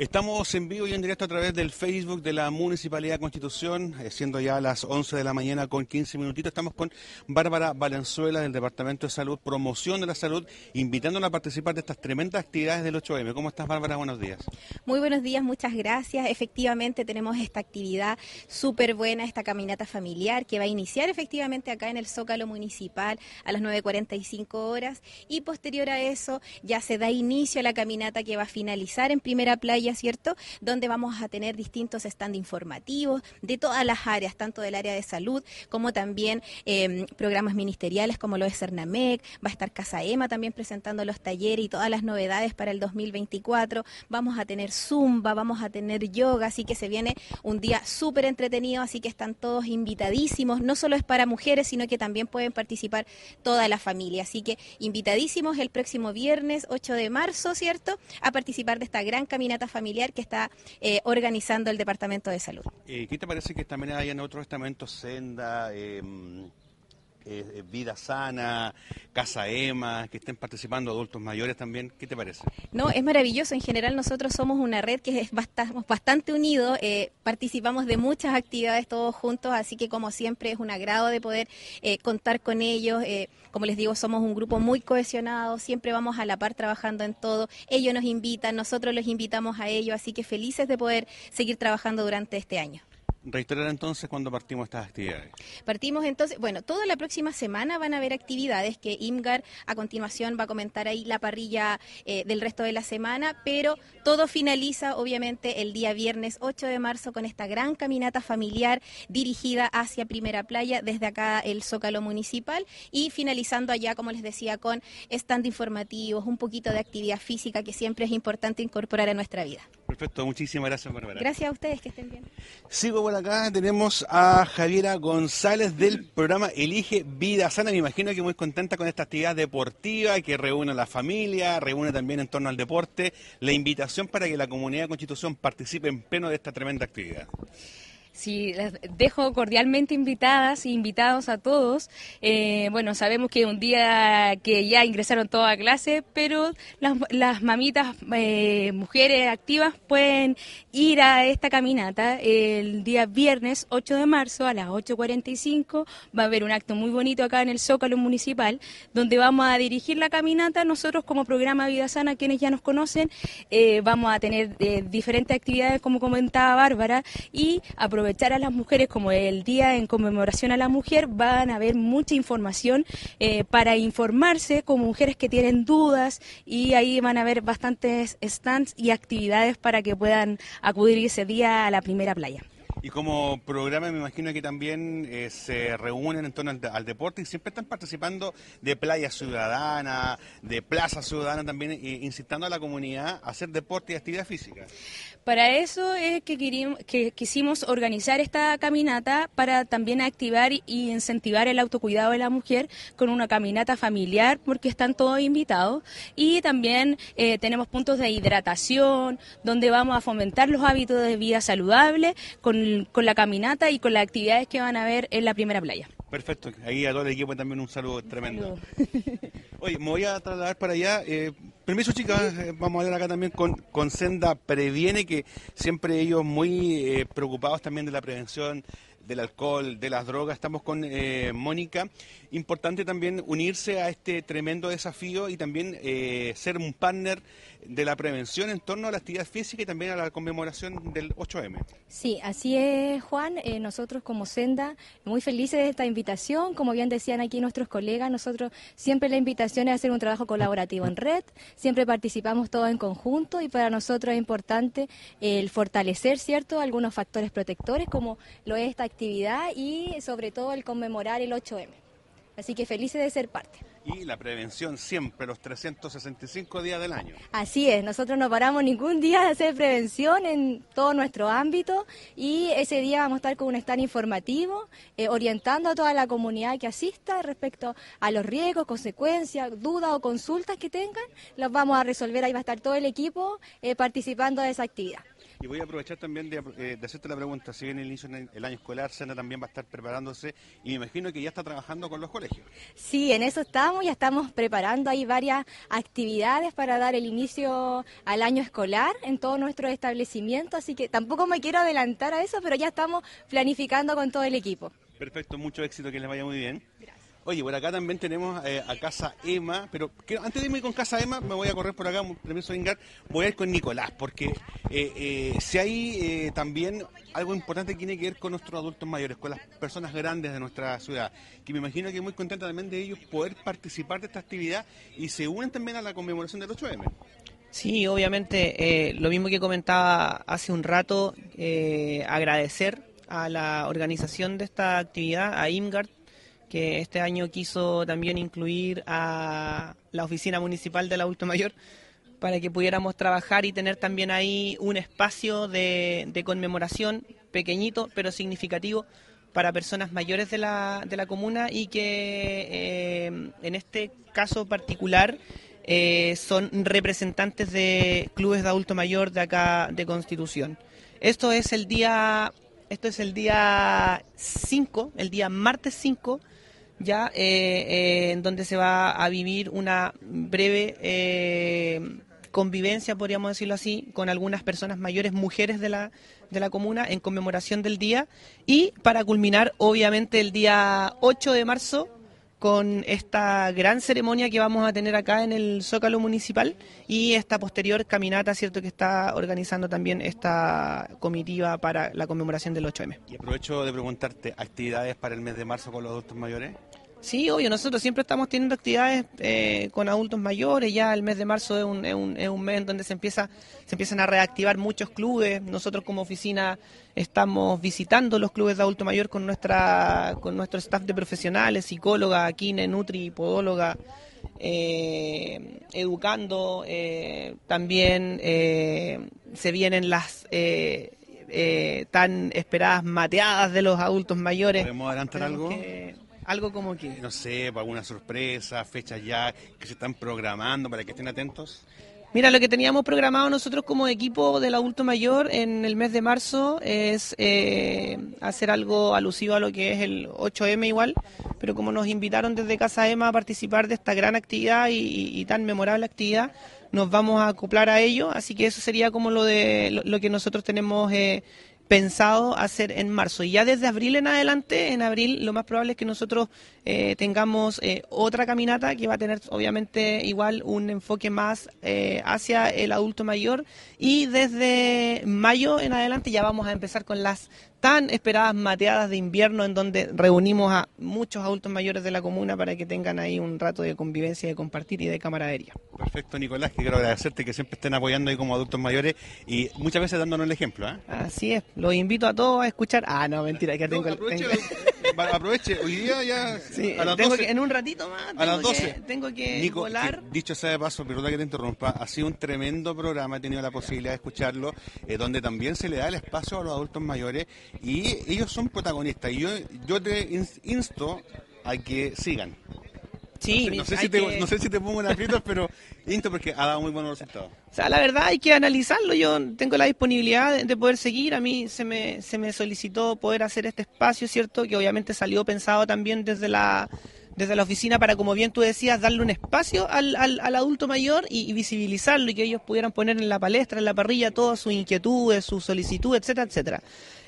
Estamos en vivo y en directo a través del Facebook de la Municipalidad Constitución, eh, siendo ya las 11 de la mañana con 15 minutitos. Estamos con Bárbara Valenzuela del Departamento de Salud, Promoción de la Salud, invitándola a participar de estas tremendas actividades del 8M. ¿Cómo estás, Bárbara? Buenos días. Muy buenos días, muchas gracias. Efectivamente, tenemos esta actividad súper buena, esta caminata familiar que va a iniciar efectivamente acá en el Zócalo Municipal a las 9.45 horas y posterior a eso ya se da inicio a la caminata que va a finalizar en Primera Playa ¿cierto? Donde vamos a tener distintos stand informativos de todas las áreas, tanto del área de salud como también em, programas ministeriales como lo es Cernamec, va a estar Casa Ema también presentando los talleres y todas las novedades para el 2024, vamos a tener Zumba, vamos a tener yoga, así que se viene un día súper entretenido, así que están todos invitadísimos, no solo es para mujeres, sino que también pueden participar toda la familia, así que invitadísimos el próximo viernes 8 de marzo, ¿cierto? A participar de esta gran caminata familiar familiar que está eh, organizando el Departamento de Salud. Eh, ¿Qué te parece que también hay en otros estamentos senda? Em, eh, vida Sana, Casa Ema, que estén participando adultos mayores también. ¿Qué te parece? No, es maravilloso. En general nosotros somos una red que es bastante, unidos, eh, participamos de muchas actividades todos juntos, así que como siempre es un agrado de poder eh, contar con ellos. como les digo, somos un grupo muy cohesionado, siempre vamos a la par trabajando en todo. Ellos nos invitan, nosotros los invitamos a ellos, así que felices de poder seguir trabajando durante este año. Reiterar entonces cuando partimos estas actividades. Partimos entonces, bueno, toda la próxima semana van a haber actividades que IMGAR a continuación va a comentar ahí la parrilla eh, del resto de la semana, pero todo finaliza obviamente el día viernes 8 de marzo con esta gran caminata familiar dirigida hacia Primera Playa desde acá el Zócalo Municipal y finalizando allá, como les decía, con stand informativos, un poquito de actividad física que siempre es importante incorporar a nuestra vida. Perfecto, muchísimas gracias, Bárbara. Gracias a ustedes, que estén bien. Sigo por acá, tenemos a Javiera González del programa Elige Vida Sana. Me imagino que muy contenta con esta actividad deportiva que reúne a la familia, reúne también en torno al deporte. La invitación para que la comunidad de Constitución participe en pleno de esta tremenda actividad. Sí, las dejo cordialmente invitadas e invitados a todos. Eh, bueno, sabemos que un día que ya ingresaron toda clase, pero las, mamitas, eh, mujeres activas, pueden ir a esta caminata el día viernes 8 de marzo a las 8.45. Va a haber un acto muy bonito acá en el Zócalo Municipal, donde vamos a dirigir la caminata. Nosotros como programa Vida Sana, quienes ya nos conocen, eh, vamos a tener diferentes actividades, como comentaba Bárbara, y aprovechar aprovechar a las mujeres como el día en conmemoración a la mujer, van a haber mucha información eh, para informarse con mujeres que tienen dudas y ahí van a haber bastantes stands y actividades para que puedan acudir ese día a la primera playa. Y como programa me imagino que también eh, se reúnen en torno al, deporte y siempre están participando de Playa Ciudadana, de Plaza Ciudadana también, eh, incitando a la comunidad a hacer deporte y actividad física. Para eso es que, que quisimos organizar esta caminata para también activar y incentivar el autocuidado de la mujer con una caminata familiar porque están todos invitados y también eh, tenemos puntos de hidratación donde vamos a fomentar los hábitos de vida saludable con con, la caminata y con las actividades que van a ver en la primera playa. Perfecto, ahí a todo el equipo también un saludo tremendo. Oye, me voy a trasladar para allá. Eh, permiso, chicas, eh, vamos a hablar acá también con, con Senda Previene, que siempre ellos muy eh, preocupados también de la prevención del alcohol, de las drogas. Estamos con eh, Mónica. Importante también unirse a este tremendo desafío y también eh, ser un partner de la prevención en torno a la actividad física y también a la conmemoración del 8M. Sí, así es, Juan. Eh, nosotros como Senda, muy felices de esta invitación. Como bien decían aquí nuestros colegas, nosotros siempre la invitación es hacer un trabajo colaborativo en red. Siempre participamos todos en conjunto y para nosotros es importante el fortalecer, ¿cierto?, algunos factores protectores como lo es esta actividad y sobre todo el conmemorar el 8M. Así que felices de ser parte. Y la prevención siempre, los 365 días del año. Así es, nosotros no paramos ningún día de hacer prevención en todo nuestro ámbito y ese día vamos a estar con un stand informativo, eh, orientando a toda la comunidad que asista respecto a los riesgos, consecuencias, dudas o consultas que tengan, los vamos a resolver, ahí va a estar todo el equipo eh, participando de esa actividad. Y voy a aprovechar también de, eh, de hacerte la pregunta, si viene el inicio del año escolar, Sena también va a estar preparándose y me imagino que ya está trabajando con los colegios. Sí, en eso estamos, ya estamos preparando ahí varias actividades para dar el inicio al año escolar en todos nuestros establecimientos, así que tampoco me quiero adelantar a eso, pero ya estamos planificando con todo el equipo. Perfecto, mucho éxito, que les vaya muy bien. Oye, por acá también tenemos eh, a Casa Emma, pero antes de irme con Casa Emma, me voy a correr por acá, permiso Ingar, voy a ir con Nicolás, porque eh, eh, si hay también algo importante que tiene que ver con nuestros adultos mayores, con las personas grandes de nuestra ciudad, que me imagino que es muy contenta también de ellos poder participar de esta actividad y se unen también a la conmemoración del 8M. Sí, obviamente, lo mismo que comentaba hace un rato, agradecer a la organización de esta actividad, a IMGARD, que este año quiso también incluir a la oficina municipal del adulto mayor para que pudiéramos trabajar y tener también ahí un espacio de, conmemoración pequeñito pero significativo para personas mayores de la, de la comuna y que eh, en este caso particular eh, son representantes de clubes de adulto mayor de acá de Constitución. Esto es el día, esto es el día 5, el día martes 5 ya eh, eh, donde se va a vivir una breve eh, convivencia, podríamos decirlo así, con algunas personas mayores, mujeres de la, de la comuna, en conmemoración del día, y para culminar, obviamente, el día 8 de marzo, con esta gran ceremonia que vamos a tener acá en el Zócalo Municipal y esta posterior caminata, cierto que está organizando también esta comitiva para la conmemoración del 8M. Y aprovecho de preguntarte, ¿actividades para el mes de marzo con los adultos mayores? Sí, obvio, nosotros siempre estamos teniendo actividades eh, con adultos mayores, ya el mes de marzo es un, es un, es un mes en donde se empieza se empiezan a reactivar muchos clubes, nosotros como oficina estamos visitando los clubes de adulto mayor con nuestra con nuestro staff de profesionales, psicóloga, kine, nutri, podóloga, eh, educando, eh, también se vienen las tan esperadas mateadas de los adultos mayores. ¿Podemos adelantar algo? Algo como que... No sé, alguna sorpresa, fechas ya que se están programando para que estén atentos. Mira, lo que teníamos programado nosotros como equipo del adulto mayor en el mes de marzo es eh, hacer algo alusivo a lo que es el 8M igual, pero como nos invitaron desde Casa EMA a participar de esta gran actividad y, tan memorable actividad, nos vamos a acoplar a ello, así que eso sería como lo de lo, que nosotros tenemos eh, pensado hacer en marzo. Y ya desde abril en adelante, en abril lo más probable es que nosotros eh, tengamos eh, otra caminata que va a tener obviamente igual un enfoque más eh, hacia el adulto mayor. Y desde mayo en adelante ya vamos a empezar con las tan esperadas mateadas de invierno en donde reunimos a muchos adultos mayores de la comuna para que tengan ahí un rato de convivencia, de compartir y de camaradería. Perfecto, Nicolás, que quiero agradecerte que siempre estén apoyando ahí como adultos mayores y muchas veces dándonos el ejemplo. ¿eh? Así es, los invito a todos a escuchar. Ah, no, mentira, que tengo, aproveche, hoy día ya sí, a las tengo Que, en un ratito más a las 12 tengo que volar. dicho sea de paso, perdón que te interrumpa, ha sido un tremendo programa, he tenido la posibilidad de escucharlo, eh, donde también se le da el espacio a los adultos mayores y ellos son protagonistas. Y yo, yo te insto a que sigan. Sí, no sé, si te, no sé si te pongo en aprietos, pero insto porque ha dado muy buenos resultados. O sea, la verdad hay que analizarlo. Yo tengo la disponibilidad de, poder seguir. A mí se me, se me solicitó poder hacer este espacio, ¿cierto? Que obviamente salió pensado también desde la desde la oficina para, como bien tú decías, darle un espacio al, al, adulto mayor y, visibilizarlo y que ellos pudieran poner en la palestra, en la parrilla, todas sus inquietudes, sus solicitudes, etcétera, etcétera.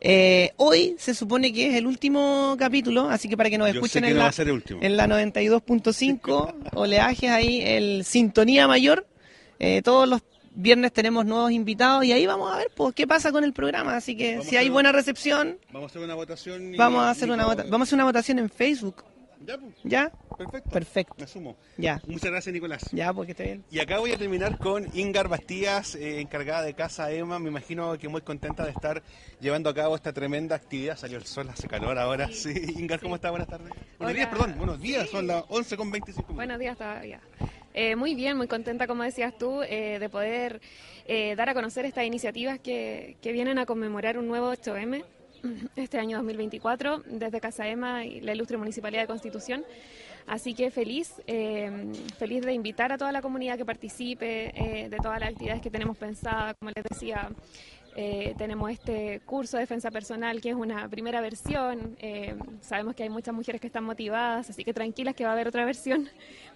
Eh, hoy se supone que es el último capítulo, así que para que nos escuchen en, la, en la 92.5, oleajes ahí, el Sintonía Mayor, eh, todos los viernes tenemos nuevos invitados y ahí vamos a ver pues qué pasa con el programa. Así que si hay buena recepción, vamos a hacer una votación. vamos a hacer una vamos a hacer una votación en Facebook. Ya, pues. ¿Ya? Perfecto. Perfecto. Me sumo. Ya. Muchas gracias, Nicolás. Ya, porque está bien. Y acá voy a terminar con Ingar Bastías, eh, encargada de Casa Emma. Me imagino que muy contenta de estar llevando a cabo esta tremenda actividad. Salió el sol, hace calor ahora. Sí, Ingar, ¿cómo está? Buenas tardes. Buenos días, perdón. Buenos días, son las 11 con 25 Buenos días todavía. Eh, muy bien, muy contenta, como decías tú, eh, de poder dar a conocer estas iniciativas que, que vienen a conmemorar un nuevo 8M este año 2024 desde Casa Ema y la Ilustre Municipalidad de Constitución. Así que feliz, eh, feliz de invitar a toda la comunidad que participe eh, de todas las actividades que tenemos pensadas, como les decía. Eh, tenemos este curso de defensa personal que es una primera versión. Eh, sabemos que hay muchas mujeres que están motivadas, así que tranquilas que va a haber otra versión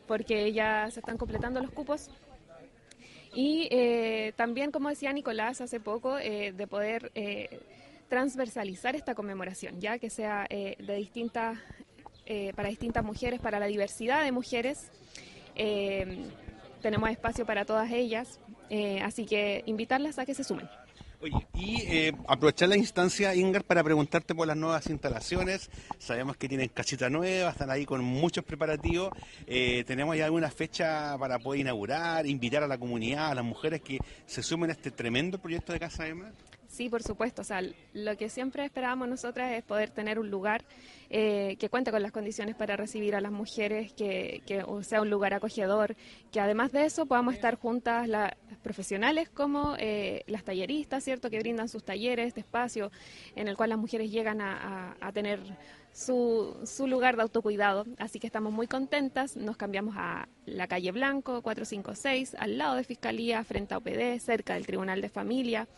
porque ya se están completando los cupos. Y también, como decía Nicolás hace poco, de poder transversalizar esta conmemoración, ya que sea de distintas, para distintas mujeres, para la diversidad de mujeres. tenemos espacio para todas ellas, así que invitarlas a que se sumen. Oye, y eh, aprovechar la instancia, Ingar, para preguntarte por las nuevas instalaciones. Sabemos que tienen casita nueva, están ahí con muchos preparativos. Eh, ¿Tenemos ya alguna fecha para poder inaugurar, invitar a la comunidad, a las mujeres que se sumen a este tremendo proyecto de Casa Emma? Sí, por supuesto. O sea, lo que siempre esperábamos nosotras es poder tener un lugar eh, que cuente con las condiciones para recibir a las mujeres, que, sea un lugar acogedor, que además de eso podamos estar juntas las profesionales como eh, las talleristas, ¿cierto? Que brindan sus talleres, este espacio en el cual las mujeres llegan a, tener su, su, lugar de autocuidado. Así que estamos muy contentas. Nos cambiamos a la calle Blanco 456, al lado de Fiscalía, frente a OPD, cerca del Tribunal de Familia.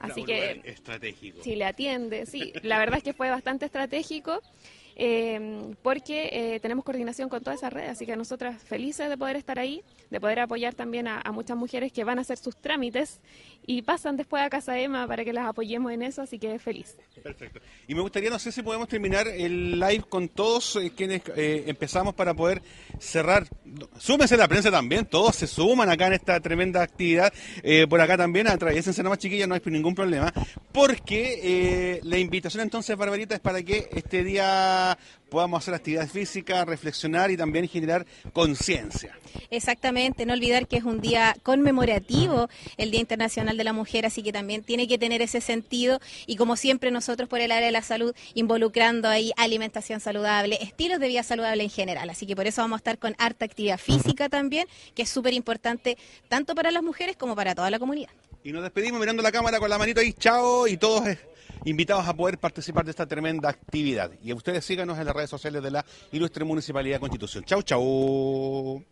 Así que estratégico. Si le atiende, sí, la verdad es que fue bastante estratégico. Eh, porque eh, tenemos coordinación con toda esa red, así que nosotras felices de poder estar ahí, de poder apoyar también a, muchas mujeres que van a hacer sus trámites y pasan después a Casa Emma para que las apoyemos en eso, así que feliz. Perfecto. Y me gustaría, no sé si podemos terminar el live con todos eh, quienes empezamos para poder cerrar. Súmense la prensa también, todos se suman acá en esta tremenda actividad. por acá también, atraviesense más chiquillas, no hay ningún problema, porque la invitación entonces, Barbarita, es para que este día podamos hacer actividades físicas, reflexionar y también generar conciencia. Exactamente, no olvidar que es un día conmemorativo, el Día Internacional de la Mujer, así que también tiene que tener ese sentido y como siempre nosotros por el área de la salud involucrando ahí alimentación saludable, estilos de vida saludable en general, así que por eso vamos a estar con harta actividad física también, que es súper importante tanto para las mujeres como para toda la comunidad. Y nos despedimos mirando la cámara con la manito ahí, chao, y todos invitados a poder participar de esta tremenda actividad. Y ustedes síganos en las redes sociales de la Ilustre Municipalidad de Constitución. Chau, chau.